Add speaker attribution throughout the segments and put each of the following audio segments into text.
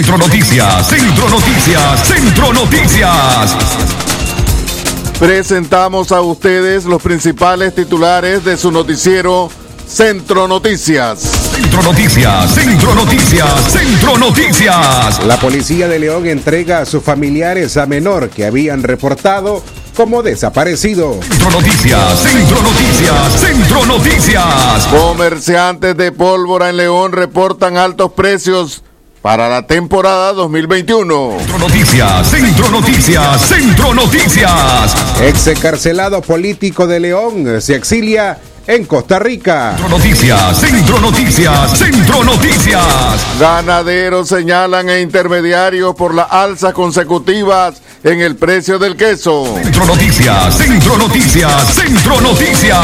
Speaker 1: Centro Noticias, Centro Noticias, Centro Noticias.
Speaker 2: Presentamos a ustedes los principales titulares de su noticiero Centro Noticias.
Speaker 1: Centro Noticias, Centro Noticias, Centro Noticias.
Speaker 3: La policía de León entrega a sus familiares a menor que habían reportado como desaparecido.
Speaker 1: Centro Noticias, Centro Noticias, Centro Noticias.
Speaker 2: Comerciantes de pólvora en León reportan altos precios para la temporada 2021.
Speaker 1: Centro Noticias, Centro Noticias, Centro Noticias.
Speaker 3: Ex encarcelado político de León se exilia en Costa Rica.
Speaker 1: Centro Noticias, Centro Noticias, Centro Noticias.
Speaker 2: Ganaderos señalan a intermediarios por las alzas consecutivas en el precio del queso.
Speaker 1: Centro Noticias, Centro Noticias, Centro Noticias.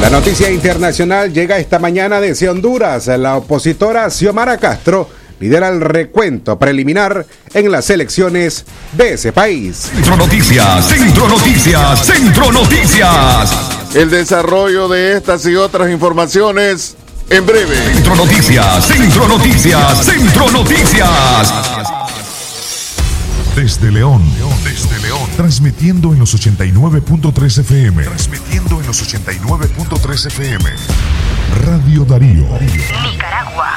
Speaker 3: La noticia internacional llega esta mañana desde Honduras. La opositora Xiomara Castro lidera el recuento preliminar en las elecciones de ese país.
Speaker 1: Centro Noticias, Centro Noticias, Centro Noticias.
Speaker 2: El desarrollo de estas y otras informaciones en breve.
Speaker 1: Centro Noticias, Centro Noticias, Centro Noticias.
Speaker 4: Desde León, desde León, transmitiendo en los 89.3 FM. Transmitiendo en los 89.3 FM. Radio Darío.
Speaker 5: Nicaragua.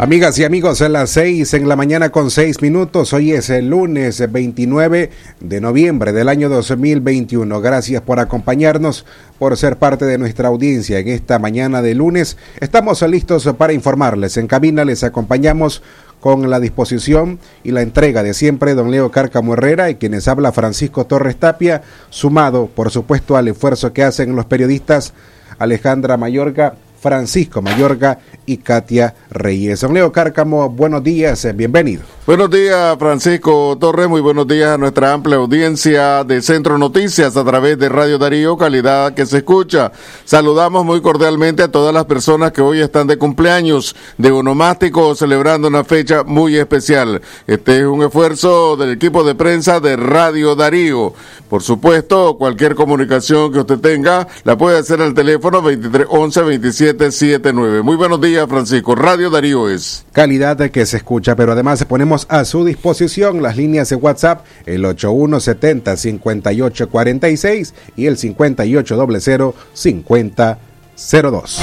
Speaker 3: Amigas y amigos, a las seis en la mañana con seis minutos. Hoy es el lunes 29 de noviembre del año 2021. Gracias por acompañarnos, por ser parte de nuestra audiencia en esta mañana de lunes. Estamos listos para informarles. En cabina les acompañamos con la disposición y la entrega de siempre don Leo Cárcamo Herrera y quienes habla Francisco Torres Tapia, sumado por supuesto al esfuerzo que hacen los periodistas Alejandra Mayorga Francisco Mayorga y Katia Reyes. Don Leo Cárcamo, buenos días, eh, bienvenido.
Speaker 2: Buenos días, Francisco Torres. Muy buenos días a nuestra amplia audiencia de Centro Noticias a través de Radio Darío, calidad que se escucha. Saludamos muy cordialmente a todas las personas que hoy están de cumpleaños, de onomástico, celebrando una fecha muy especial. Este es un esfuerzo del equipo de prensa de Radio Darío. Por supuesto, cualquier comunicación que usted tenga la puede hacer al teléfono 2311 2779. Muy buenos días, Francisco. Radio Darío es.
Speaker 3: Calidad que se escucha, pero además ponemos a su disposición las líneas de WhatsApp, el 8170-5846 y el 5800-5002.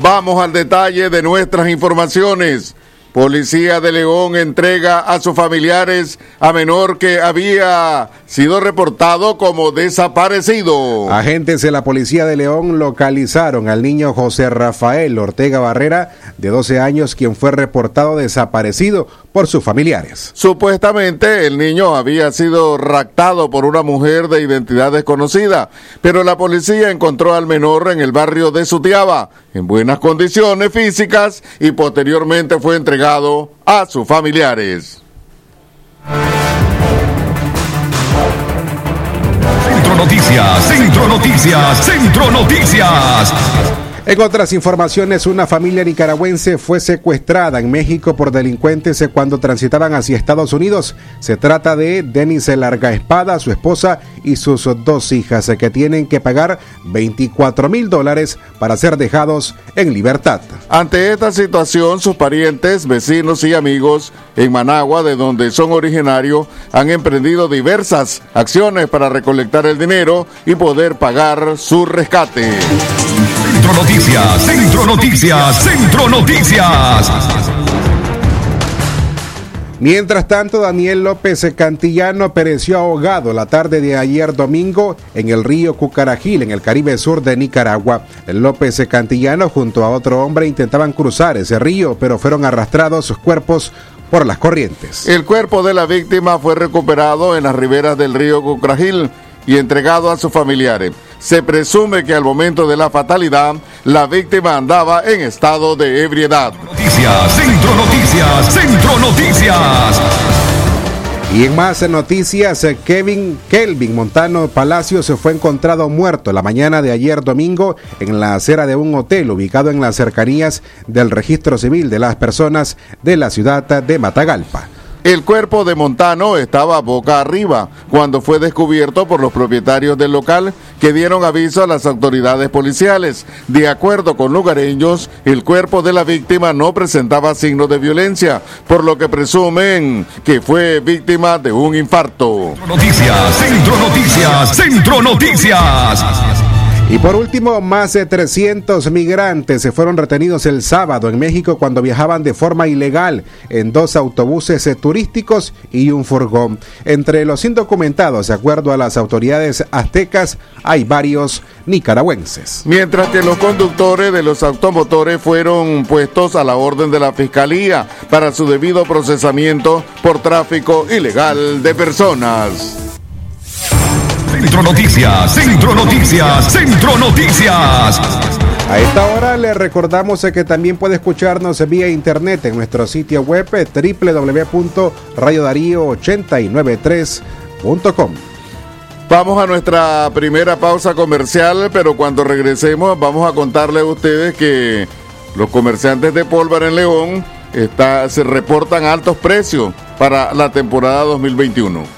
Speaker 2: Vamos al detalle de nuestras informaciones. Policía de León entrega a sus familiares a menor que había sido reportado como desaparecido.
Speaker 3: Agentes de la Policía de León localizaron al niño José Rafael Ortega Barrera, de 12 años, quien fue reportado desaparecido por sus familiares.
Speaker 2: Supuestamente el niño había sido raptado por una mujer de identidad desconocida, pero la policía encontró al menor en el barrio de Sutiaba, en buenas condiciones físicas, y posteriormente fue entregado a sus familiares.
Speaker 1: Centro Noticias, Centro Noticias, Centro Noticias.
Speaker 3: En otras informaciones, una familia nicaragüense fue secuestrada en México por delincuentes cuando transitaban hacia Estados Unidos. Se trata de Denis Larga Espada, su esposa y sus dos hijas, que tienen que pagar 24 mil dólares para ser dejados en libertad.
Speaker 2: Ante esta situación, sus parientes, vecinos y amigos en Managua, de donde son originarios, han emprendido diversas acciones para recolectar el dinero y poder pagar su rescate.
Speaker 1: Centro Noticias, Centro Noticias, Centro Noticias.
Speaker 3: Mientras tanto, Daniel López Cantillano pereció ahogado la tarde de ayer domingo en el río Cucarajil, en el Caribe Sur de Nicaragua. El López Cantillano junto a otro hombre intentaban cruzar ese río, pero fueron arrastrados sus cuerpos por las corrientes.
Speaker 2: El cuerpo de la víctima fue recuperado en las riberas del río Cucarajil y entregado a sus familiares. Se presume que al momento de la fatalidad, la víctima andaba en estado de ebriedad.
Speaker 1: Noticias, Centro Noticias, Centro Noticias.
Speaker 3: Y en más noticias, Kevin Kelvin Montano Palacio se fue encontrado muerto la mañana de ayer domingo en la acera de un hotel ubicado en las cercanías del registro civil de las personas de la ciudad de Matagalpa.
Speaker 2: El cuerpo de Montano estaba boca arriba cuando fue descubierto por los propietarios del local que dieron aviso a las autoridades policiales. De acuerdo con lugareños, el cuerpo de la víctima no presentaba signos de violencia, por lo que presumen que fue víctima de un infarto.
Speaker 1: Noticias, Centro Noticias, Centro Noticias.
Speaker 3: Y por último, más de 300 migrantes se fueron retenidos el sábado en México cuando viajaban de forma ilegal en dos autobuses turísticos y un furgón. Entre los indocumentados, de acuerdo a las autoridades aztecas, hay varios nicaragüenses.
Speaker 2: Mientras que los conductores de los automotores fueron puestos a la orden de la Fiscalía para su debido procesamiento por tráfico ilegal de personas.
Speaker 1: Centro Noticias, Centro Noticias, Centro Noticias.
Speaker 3: A esta hora le recordamos que también puede escucharnos vía internet en nuestro sitio web www.radiodarío893.com.
Speaker 2: Vamos a nuestra primera pausa comercial, pero cuando regresemos vamos a contarle a ustedes que los comerciantes de pólvora en León está, se reportan altos precios para la temporada 2021.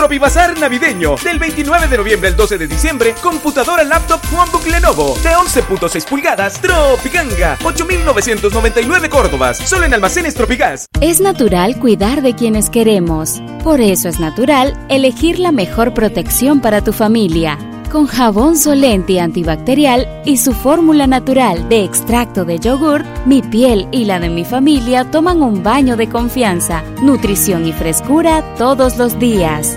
Speaker 6: Tropibazar navideño del 29 de noviembre al 12 de diciembre. Computadora laptop OneBook Lenovo de 11.6 pulgadas Tropiganga 8.999 Córdobas. Solo en almacenes Tropigas.
Speaker 7: Es natural cuidar de quienes queremos. Por eso es natural elegir la mejor protección para tu familia con jabón Solenti antibacterial y su fórmula natural de extracto de yogur, mi piel y la de mi familia toman un baño de confianza, nutrición y frescura todos los días.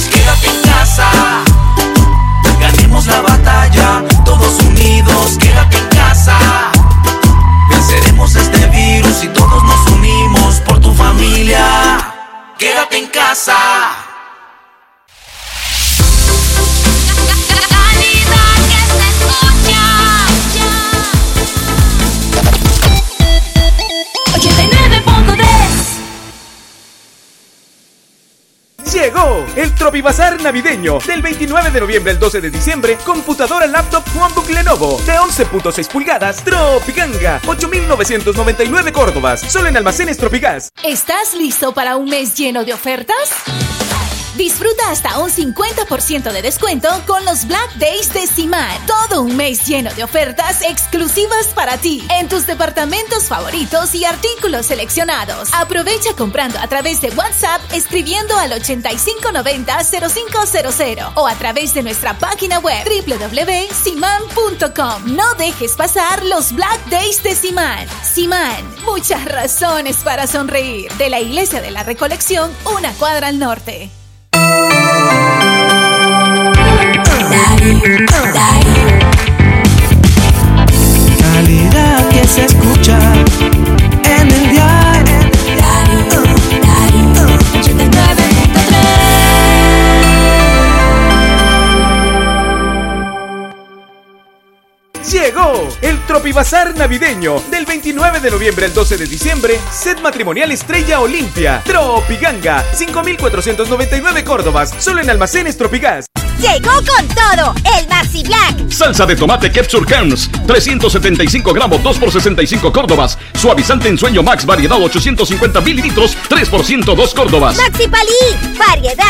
Speaker 8: quédate en casa.
Speaker 6: Tropibazar navideño del 29 de noviembre al 12 de diciembre. Computadora laptop OneBook Lenovo de 11.6 pulgadas Tropiganga 8.999 Córdobas. Solo en almacenes Tropigas.
Speaker 9: ¿Estás listo para un mes lleno de ofertas? Disfruta hasta un 50% de descuento con los Black Days de Simán. Todo un mes lleno de ofertas exclusivas para ti en tus departamentos favoritos y artículos seleccionados. Aprovecha comprando a través de WhatsApp escribiendo al 8590-0500 o a través de nuestra página web www.siman.com. No dejes pasar los Black Days de Simán. Simán, muchas razones para sonreír. De la Iglesia de la Recolección, una cuadra al norte.
Speaker 6: Llegó el Tropibazar navideño del 29 de noviembre al 12 de diciembre. Set matrimonial Estrella Olimpia. Tropiganga 5499 Córdobas, solo en almacenes Tropigas.
Speaker 10: Llegó con todo el Maxi Black.
Speaker 1: Salsa de tomate Ketchup Kerns, 375 gramos, 2 por 65 Córdobas. Suavizante en sueño Max, variedad 850 mililitros, 3 por 102 Córdobas.
Speaker 10: Maxi Palí, variedad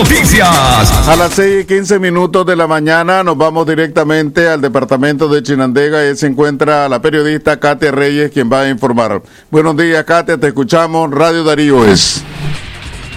Speaker 5: Noticias.
Speaker 2: A las 6 y 15 minutos de la mañana nos vamos directamente al departamento de Chinandega y se encuentra la periodista Katia Reyes quien va a informar. Buenos días Katia, te escuchamos. Radio Darío es.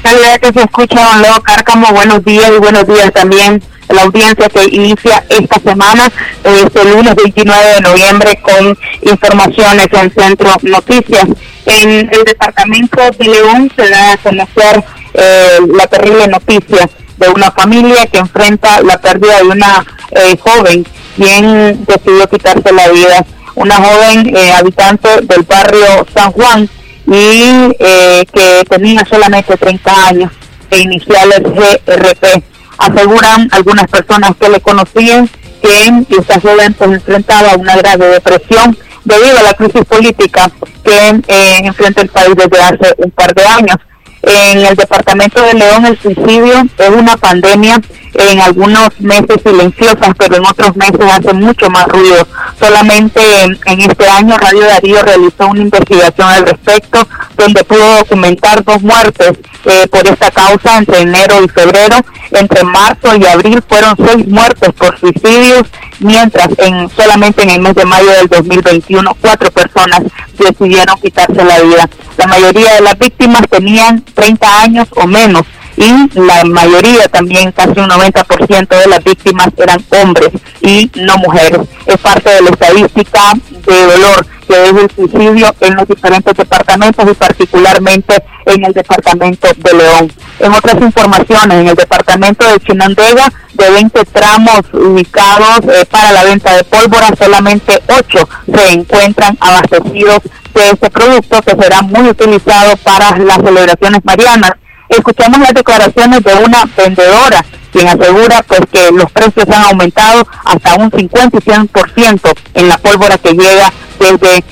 Speaker 11: Calidad que se escucha, don Cárcamo, buenos días y buenos días también la audiencia que inicia esta semana, este lunes 29 de noviembre, con informaciones en Centro Noticias. En el departamento de León se da a conocer eh, la terrible noticia de una familia que enfrenta la pérdida de una eh, joven quien decidió quitarse la vida. Una joven eh, habitante del barrio San Juan y eh, que tenía solamente 30 años e iniciales GRP. Aseguran algunas personas que le conocían que esta joven pues, enfrentaba una grave depresión debido a la crisis política que eh, enfrenta el país desde hace un par de años. En el departamento de León el suicidio es una pandemia en algunos meses silenciosa, pero en otros meses hace mucho más ruido. Solamente en, en este año Radio Darío realizó una investigación al respecto donde pudo documentar dos muertes eh, por esta causa entre enero y febrero. Entre marzo y abril fueron seis muertes por suicidios, mientras en solamente en el mes de mayo del 2021 cuatro personas decidieron quitarse la vida. La mayoría de las víctimas tenían 30 años o menos y la mayoría también, casi un 90% de las víctimas eran hombres y no mujeres. Es parte de la estadística de dolor que es el suicidio en los diferentes departamentos y particularmente en el departamento de León. En otras informaciones, en el departamento de Chinandega, de 20 tramos ubicados eh, para la venta de pólvora, solamente 8 se encuentran abastecidos de este producto que será muy utilizado para las celebraciones marianas. Escuchamos las declaraciones de una vendedora quien asegura pues que los precios han aumentado hasta un 50 y 100% en la pólvora que llega desde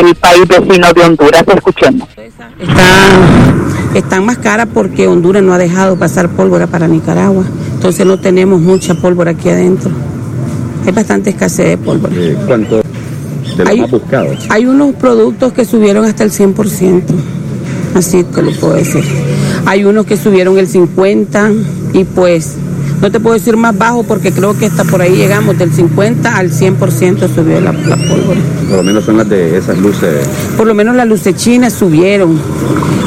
Speaker 11: el país vecino de Honduras. Escuchemos.
Speaker 12: Están, están más caras porque Honduras no ha dejado pasar pólvora para Nicaragua, entonces no tenemos mucha pólvora aquí adentro. Hay bastante escasez de pólvora.
Speaker 13: ¿Cuánto de lo
Speaker 12: Hay-
Speaker 13: más buscado?
Speaker 12: Hay unos productos que subieron hasta el 100%, así te lo puedo decir. Hay unos que subieron el 50% y pues no te puedo decir más bajo porque creo que hasta por ahí llegamos del 50 al 100% subió la, la pólvora.
Speaker 13: Por lo menos son las de esas luces.
Speaker 12: Por lo menos las luces chinas subieron.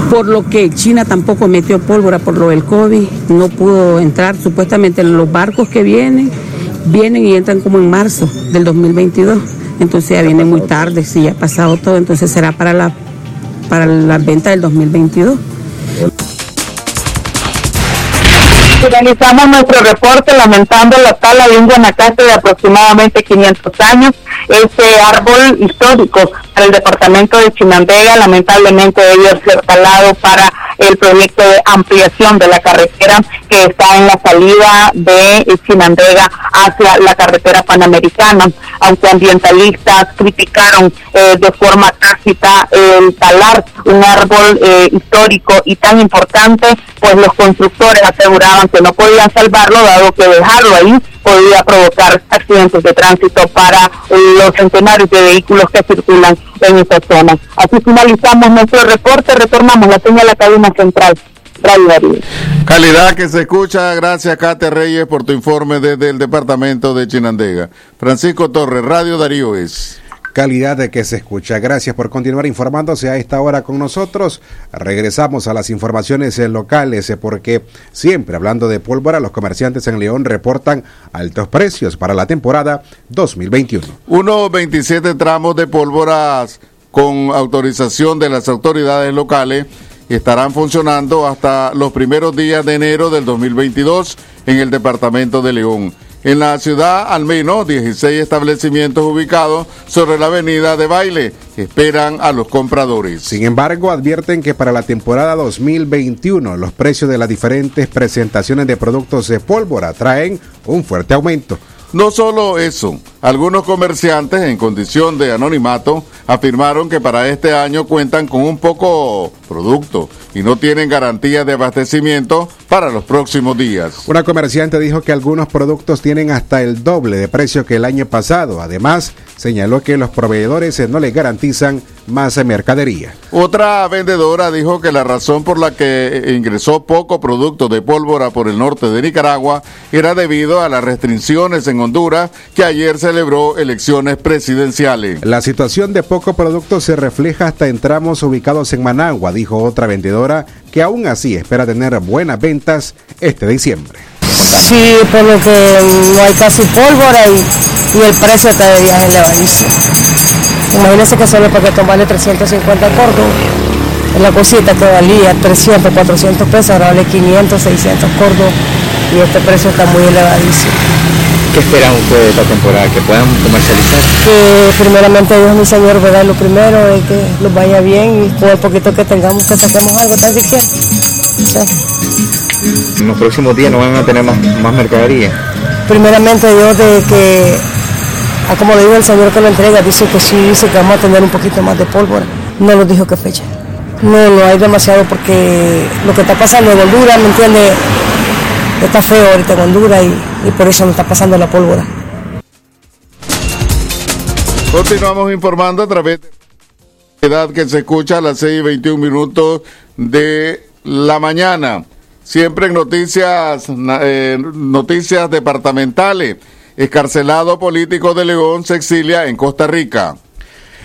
Speaker 12: Por lo que China tampoco metió pólvora por lo del COVID, no pudo entrar. Supuestamente los barcos que vienen, vienen y entran como en marzo del 2022. Entonces ya viene muy tarde, sí, ya ha pasado todo. Entonces será para la, para la venta del 2022.
Speaker 11: Finalizamos nuestro reporte lamentando la tala de un guanacaste de aproximadamente 500 años. Este árbol histórico para el departamento de Chinandega lamentablemente debió ser talado para el proyecto de ampliación de la carretera que está en la salida de Chinandega hacia la carretera panamericana. Aunque ambientalistas criticaron eh, de forma tácita el talar un árbol eh, histórico y tan importante, pues los constructores aseguraban que no podían salvarlo, dado que dejarlo ahí podía provocar accidentes de tránsito para eh, los centenares de vehículos que circulan en esta zona. Así finalizamos nuestro reporte, retornamos la señal a la cabina central.
Speaker 2: Calidad que se escucha. Gracias, Katia Reyes, por tu informe desde el departamento de Chinandega. Francisco Torres, Radio Darío es.
Speaker 3: Calidad de que se escucha. Gracias por continuar informándose a esta hora con nosotros. Regresamos a las informaciones locales eh, porque siempre hablando de pólvora, los comerciantes en León reportan altos precios para la temporada 2021.
Speaker 2: Unos 27 tramos de pólvoras con autorización de las autoridades locales estarán funcionando hasta los primeros días de enero del 2022 en el departamento de León. En la ciudad, al menos 16 establecimientos ubicados sobre la avenida de baile esperan a los compradores.
Speaker 3: Sin embargo, advierten que para la temporada 2021 los precios de las diferentes presentaciones de productos de pólvora traen un fuerte aumento.
Speaker 2: No solo eso, algunos comerciantes en condición de anonimato afirmaron que para este año cuentan con un poco producto y no tienen garantía de abastecimiento para los próximos días.
Speaker 3: Una comerciante dijo que algunos productos tienen hasta el doble de precio que el año pasado. Además, señaló que los proveedores no les garantizan más mercadería.
Speaker 2: Otra vendedora dijo que la razón por la que ingresó poco producto de pólvora por el norte de Nicaragua era debido a las restricciones en Honduras que ayer celebró elecciones presidenciales.
Speaker 3: La situación de poco producto se refleja hasta en tramos ubicados en Managua, dijo otra vendedora, que aún así espera tener buenas ventas este diciembre.
Speaker 14: Sí, por lo que no hay casi pólvora y, y el precio todavía es elevadísimo. Imagínense que solo el paquetón vale 350 cordos. En la cosita que valía 300, 400 pesos, ahora vale 500, 600 cordos y este precio está muy elevadísimo.
Speaker 15: ¿Qué esperan ustedes de esta temporada? ¿Que puedan comercializar?
Speaker 14: Que primeramente Dios mi Señor, ¿verdad? Lo primero es que nos vaya bien y con el poquito que tengamos que saquemos algo tan siquiera. Sí.
Speaker 15: En los próximos días no van a tener más, más mercadería.
Speaker 14: Primeramente Dios de que, a como le digo el Señor que lo entrega, dice que sí, dice que vamos a tener un poquito más de pólvora. No nos dijo qué fecha. No, no hay demasiado porque lo que está pasando en Honduras, ¿me entiende? Está feo ahorita en Honduras y, y por eso nos está pasando la pólvora.
Speaker 2: Continuamos informando a través de la edad que se escucha a las 6 y 21 minutos de la mañana. Siempre en noticias, eh, noticias departamentales. Escarcelado político de León se exilia en Costa Rica.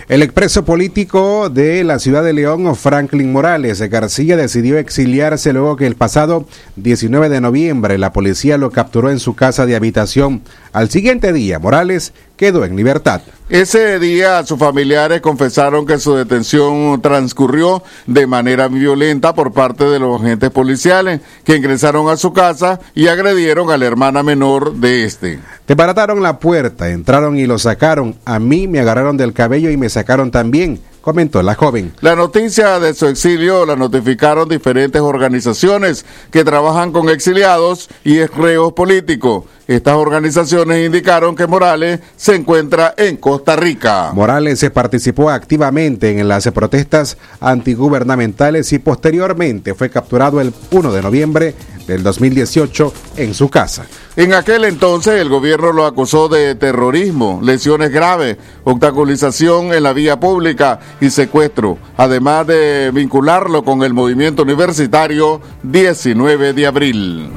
Speaker 3: El expreso político de la ciudad de León, Franklin Morales García, decidió exiliarse luego que el pasado 19 de noviembre la policía lo capturó en su casa de habitación. Al siguiente día, Morales quedó en libertad.
Speaker 2: Ese día sus familiares confesaron que su detención transcurrió de manera violenta por parte de los agentes policiales que ingresaron a su casa y agredieron a la hermana menor de este.
Speaker 3: Desbarataron la puerta, entraron y lo sacaron. A mí me agarraron del cabello y me sacaron también, comentó la joven.
Speaker 2: La noticia de su exilio la notificaron diferentes organizaciones que trabajan con exiliados y reos políticos. Estas organizaciones indicaron que Morales se encuentra en Costa Rica.
Speaker 3: Morales se participó activamente en las protestas antigubernamentales y posteriormente fue capturado el 1 de noviembre del 2018 en su casa.
Speaker 2: En aquel entonces el gobierno lo acusó de terrorismo, lesiones graves, obstaculización en la vía pública y secuestro, además de vincularlo con el movimiento universitario 19 de abril.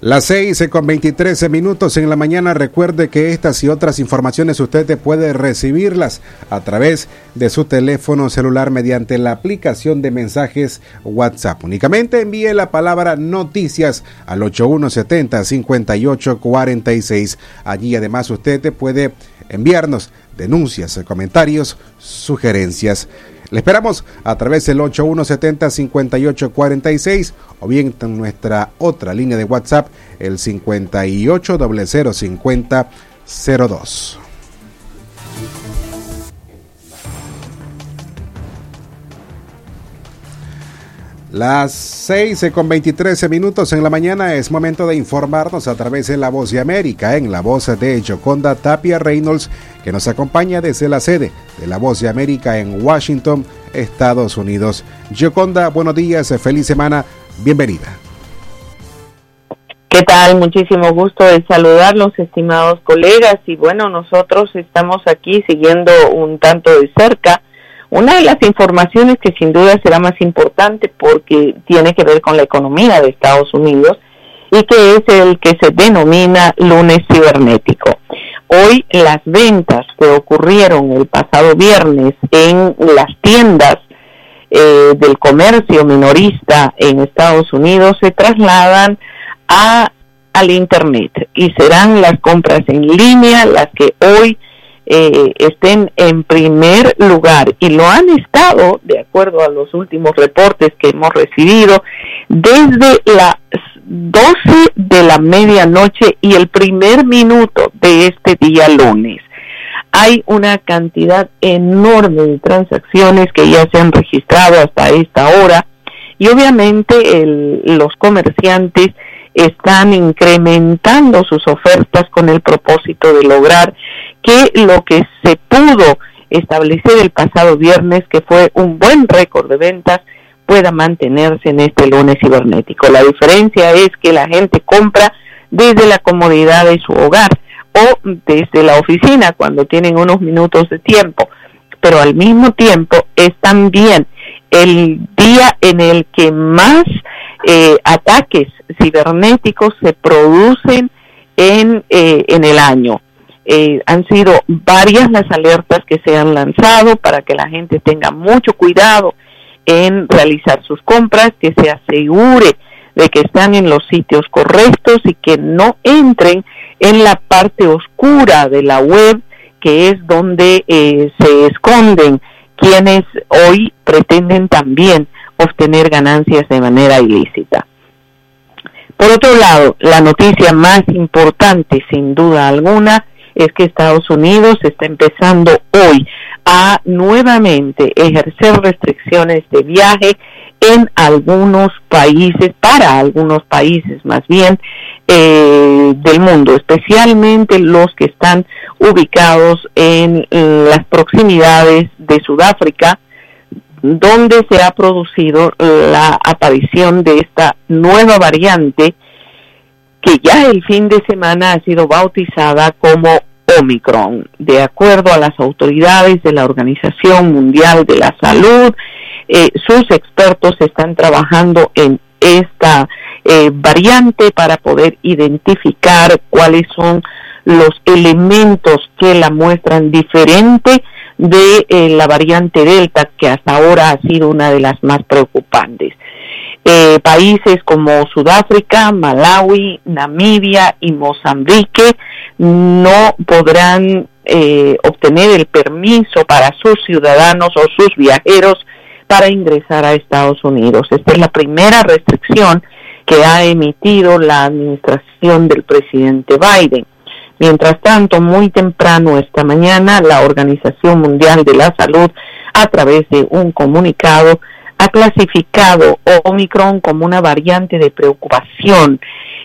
Speaker 3: Las 6 con 23 minutos en la mañana. Recuerde que estas y otras informaciones usted puede recibirlas a través de su teléfono celular mediante la aplicación de mensajes WhatsApp. Únicamente envíe la palabra noticias al 8170-5846. Allí además usted puede enviarnos denuncias, comentarios, sugerencias. Le esperamos a través del 8170-5846 o bien en nuestra otra línea de WhatsApp, el 58005002. Las 6 con 23 minutos en la mañana es momento de informarnos a través de La Voz de América, en la voz de Joconda Tapia Reynolds, que nos acompaña desde la sede de La Voz de América en Washington, Estados Unidos. Joconda, buenos días, feliz semana, bienvenida.
Speaker 16: ¿Qué tal? Muchísimo gusto de saludarlos, estimados colegas. Y bueno, nosotros estamos aquí siguiendo un tanto de cerca una de las informaciones que sin duda será más importante porque tiene que ver con la economía de Estados Unidos y que es el que se denomina lunes cibernético. Hoy las ventas que ocurrieron el pasado viernes en las tiendas eh, del comercio minorista en Estados Unidos se trasladan a al internet y serán las compras en línea las que hoy eh, estén en primer lugar y lo han estado de acuerdo a los últimos reportes que hemos recibido desde las 12 de la medianoche y el primer minuto de este día lunes. Hay una cantidad enorme de transacciones que ya se han registrado hasta esta hora y obviamente el, los comerciantes están incrementando sus ofertas con el propósito de lograr que lo que se pudo establecer el pasado viernes, que fue un buen récord de ventas, pueda mantenerse en este lunes cibernético. La diferencia es que la gente compra desde la comodidad de su hogar o desde la oficina cuando tienen unos minutos de tiempo, pero al mismo tiempo es también el día en el que más eh, ataques cibernéticos se producen en, eh, en el año. Eh, han sido varias las alertas que se han lanzado para que la gente tenga mucho cuidado en realizar sus compras, que se asegure de que están en los sitios correctos y que no entren en la parte oscura de la web, que es donde eh, se esconden quienes hoy pretenden también obtener ganancias de manera ilícita. Por otro lado, la noticia más importante, sin duda alguna, es que Estados Unidos está empezando hoy a nuevamente ejercer restricciones de viaje en algunos países, para algunos países más bien, eh, del mundo, especialmente los que están ubicados en las proximidades de Sudáfrica, donde se ha producido la aparición de esta nueva variante que ya el fin de semana ha sido bautizada como Omicron. De acuerdo a las autoridades de la Organización Mundial de la Salud, eh, sus expertos están trabajando en esta eh, variante para poder identificar cuáles son los elementos que la muestran diferente de eh, la variante Delta, que hasta ahora ha sido una de las más preocupantes. Países como Sudáfrica, Malawi, Namibia y Mozambique no podrán eh, obtener el permiso para sus ciudadanos o sus viajeros para ingresar a Estados Unidos. Esta es la primera restricción que ha emitido la administración del presidente Biden. Mientras tanto, muy temprano esta mañana, la Organización Mundial de la Salud, a través de un comunicado, ha clasificado Omicron como una variante de preocupación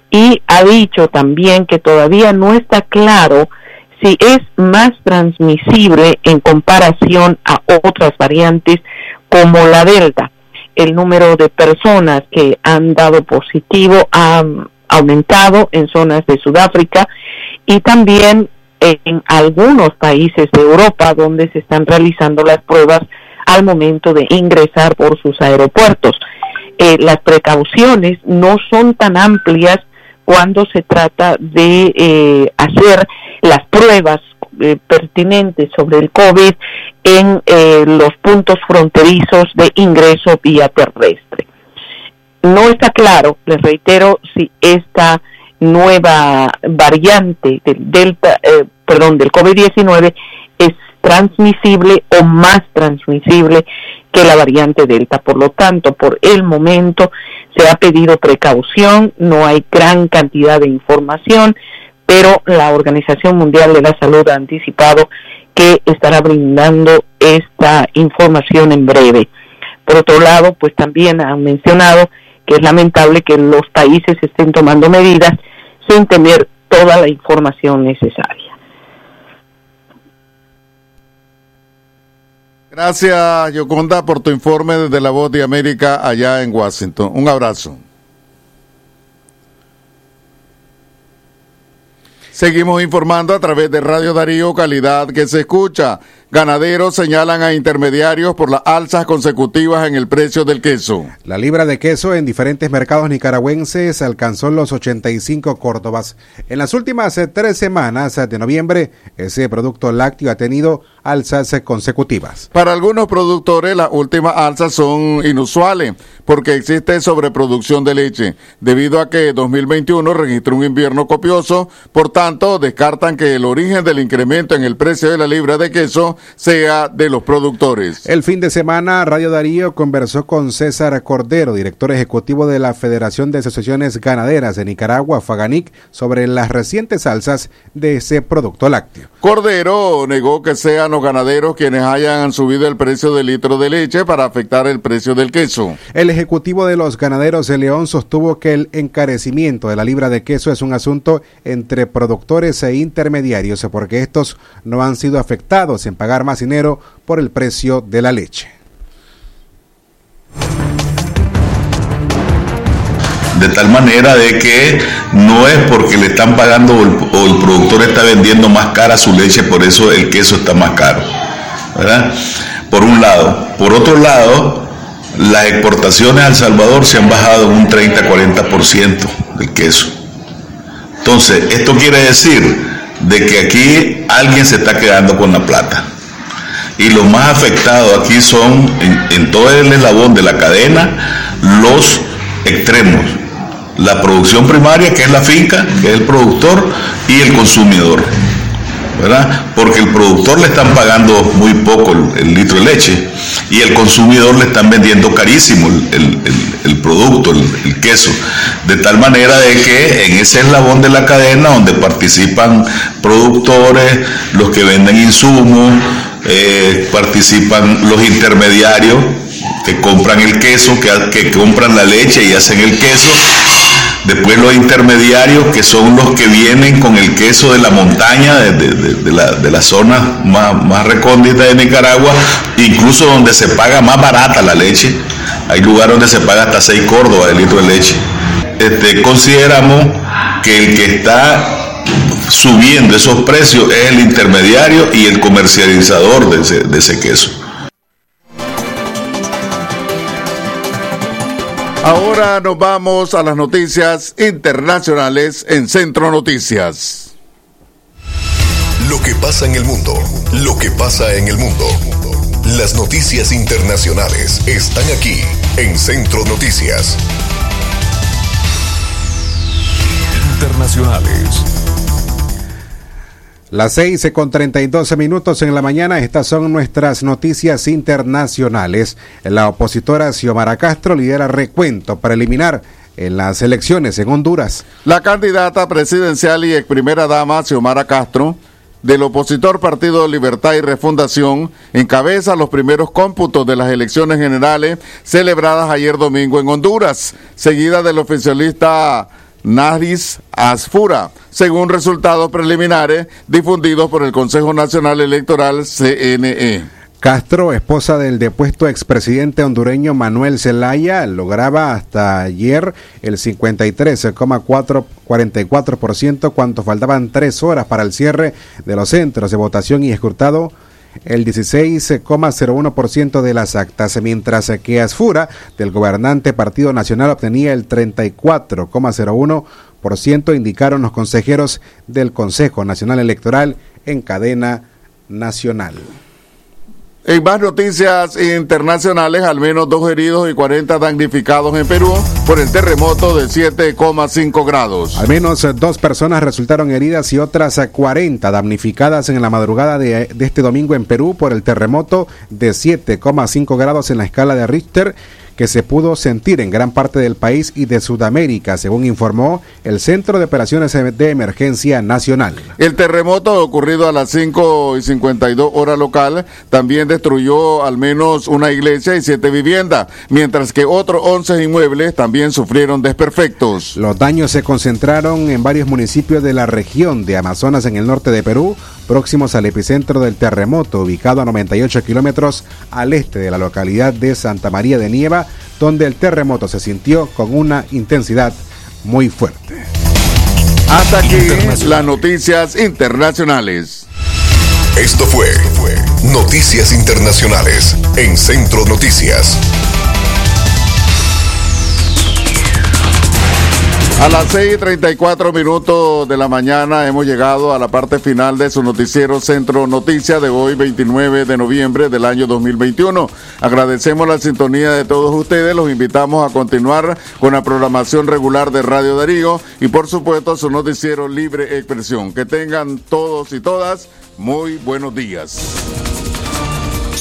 Speaker 16: y ha dicho también que todavía no está claro si es más transmisible en comparación a otras variantes como la Delta. El número de personas que han dado positivo ha aumentado en zonas de Sudáfrica y también en algunos países de Europa donde se están realizando las pruebas al momento de ingresar por sus aeropuertos. Eh, las precauciones no son tan amplias cuando se trata de eh, hacer las pruebas eh, pertinentes sobre el COVID en los puntos fronterizos de ingreso vía terrestre. No está claro, les reitero, si esta nueva variante del delta, perdón, del COVID-19 es transmisible o más transmisible que la variante Delta. Por lo tanto, por el momento se ha pedido precaución, no hay gran cantidad de información, pero la Organización Mundial de la Salud ha anticipado que estará brindando esta información en breve. Por otro lado, pues también han mencionado que es lamentable que los países estén tomando medidas sin tener toda la información necesaria.
Speaker 2: Gracias, Yoconda, por tu informe desde la Voz de América allá en Washington. Un abrazo. Seguimos informando a través de Radio Darío, calidad que se escucha. Ganaderos señalan a intermediarios por las alzas consecutivas en el precio del queso.
Speaker 3: La libra de queso en diferentes mercados nicaragüenses alcanzó los 85 córdobas. En las últimas eh, tres semanas de noviembre, ese producto lácteo ha tenido alzas eh, consecutivas.
Speaker 2: Para algunos productores, las últimas alzas son inusuales porque existe sobreproducción de leche, debido a que 2021 registró un invierno copioso, por tanto, descartan que el origen del incremento en el precio de la libra de queso sea de los productores.
Speaker 3: El fin de semana, Radio Darío conversó con César Cordero, director ejecutivo de la Federación de Asociaciones Ganaderas de Nicaragua, Faganic, sobre las recientes alzas de ese producto lácteo.
Speaker 2: Cordero negó que sean los ganaderos quienes hayan subido el precio del litro de leche para afectar el precio del queso.
Speaker 3: El ejecutivo de los ganaderos de León sostuvo que el encarecimiento de la libra de queso es un asunto entre productores e intermediarios porque estos no han sido afectados en pagar más dinero por el precio de la leche.
Speaker 17: de tal manera de que no es porque le están pagando o el, productor está vendiendo más cara su leche, por eso el queso está más caro. ¿verdad? Por un lado. Por otro lado, las exportaciones a El Salvador se han bajado un 30-40% del queso. Entonces, esto quiere decir de que aquí alguien se está quedando con la plata. Y los más afectados aquí son, en, todo el eslabón de la cadena, los extremos. La producción primaria, que es la finca, que es el productor, y el consumidor. ¿verdad? Porque el productor le están pagando muy poco el, el, litro de leche y el consumidor le están vendiendo carísimo el, el, el producto, el, queso. De tal manera de que en ese eslabón de la cadena donde participan productores, los que venden insumos, eh, participan los intermediarios que compran el queso, que, que compran la leche y hacen el queso, Después los intermediarios, que son los que vienen con el queso de la montaña, de, de, de, la, de la, zona más, más recóndita de Nicaragua, incluso donde se paga más barata la leche. Hay lugares donde se paga hasta 6 córdobas el litro de leche. Este, consideramos que el que está subiendo esos precios es el intermediario y el comercializador de ese, de ese queso.
Speaker 2: Ahora nos vamos a las noticias internacionales en Centro Noticias.
Speaker 4: Lo que pasa en el mundo, lo que pasa en el mundo. Las noticias internacionales están aquí en Centro Noticias. Internacionales.
Speaker 3: Las seis con treinta y doce minutos en la mañana, estas son nuestras noticias internacionales. La opositora Xiomara Castro lidera recuento preliminar en las elecciones en Honduras.
Speaker 2: La candidata presidencial y ex primera dama Xiomara Castro del opositor Partido Libertad y Refundación encabeza los primeros cómputos de las elecciones generales celebradas ayer domingo en Honduras, seguida del oficialista Naris Asfura, según resultados preliminares difundidos por el Consejo Nacional Electoral CNE.
Speaker 3: Castro, esposa del depuesto expresidente hondureño Manuel Zelaya, lograba hasta ayer el 53,44% cuando faltaban tres horas para el cierre de los centros de votación y escrutado el 16,01% de las actas, mientras que Asfura, del gobernante Partido Nacional, obtenía el 34,01%, indicaron los consejeros del Consejo Nacional Electoral en cadena nacional.
Speaker 2: En más noticias internacionales, al menos dos heridos y 40 damnificados en Perú por el terremoto de 7,5 grados.
Speaker 3: Al menos dos personas resultaron heridas y otras 40 damnificadas en la madrugada de, de este domingo en Perú por el terremoto de 7,5 grados en la escala de Richter que se pudo sentir en gran parte del país y de Sudamérica, según informó el Centro de Operaciones de Emergencia Nacional.
Speaker 2: El terremoto ocurrido a las 5 y 52 hora local también destruyó al menos una iglesia y siete viviendas, mientras que otros 11 inmuebles también sufrieron desperfectos.
Speaker 3: Los daños se concentraron en varios municipios de la región de Amazonas en el norte de Perú, próximos al epicentro del terremoto, ubicado a 98 kilómetros al este de la localidad de Santa María de Nieva, donde el terremoto se sintió con una intensidad muy fuerte.
Speaker 2: Hasta aquí las noticias internacionales.
Speaker 4: Esto fue Noticias Internacionales en Centro Noticias.
Speaker 2: A las 6 y 34 minutos de la mañana hemos llegado a la parte final de su noticiero Centro Noticias de hoy, 29 de noviembre del año 2021. Agradecemos la sintonía de todos ustedes. Los invitamos a continuar con la programación regular de Radio Darío y, por supuesto, su noticiero Libre Expresión. Que tengan todos y todas muy buenos días.